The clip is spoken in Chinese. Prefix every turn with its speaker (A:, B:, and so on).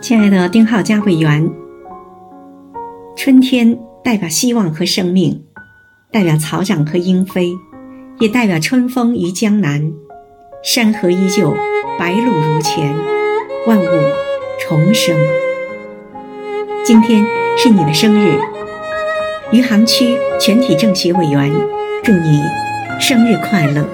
A: 亲爱的丁浩佳委员，春天代表希望和生命，代表草长和莺飞，也代表春风于江南。山河依旧，白露如前，万物重生。今天是你的生日，余杭区全体政协委员祝你生日快乐。